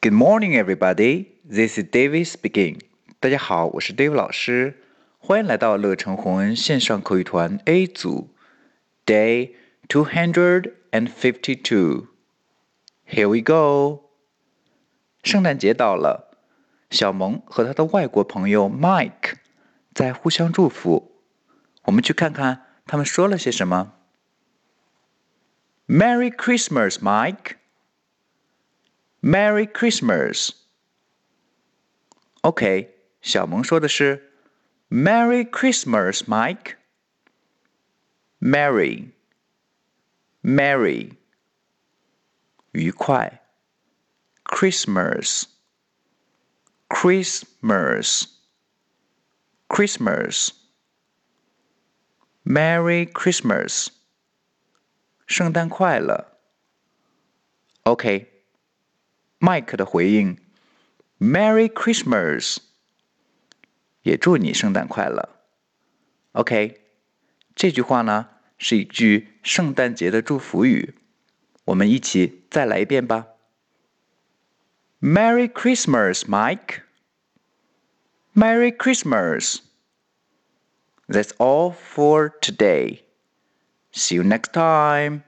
Good morning, everybody. This is David speaking. 大家好，我是 David 老师，欢迎来到乐成红恩线上口语团 A 组，Day two hundred and fifty-two. Here we go. 圣诞节到了，小萌和他的外国朋友 Mike 在互相祝福。我们去看看他们说了些什么。Merry Christmas, Mike. Merry Christmas. OK，小萌说的是 Merry Christmas, Mike. Merry, Merry，愉快。Christmas, Christmas, Christmas. Merry Christmas，圣诞快乐。OK。 Mike 的回应：“Merry Christmas，也祝你圣诞快乐。”OK，这句话呢是一句圣诞节的祝福语，我们一起再来一遍吧。Merry Christmas, Mike. Merry Christmas. That's all for today. See you next time.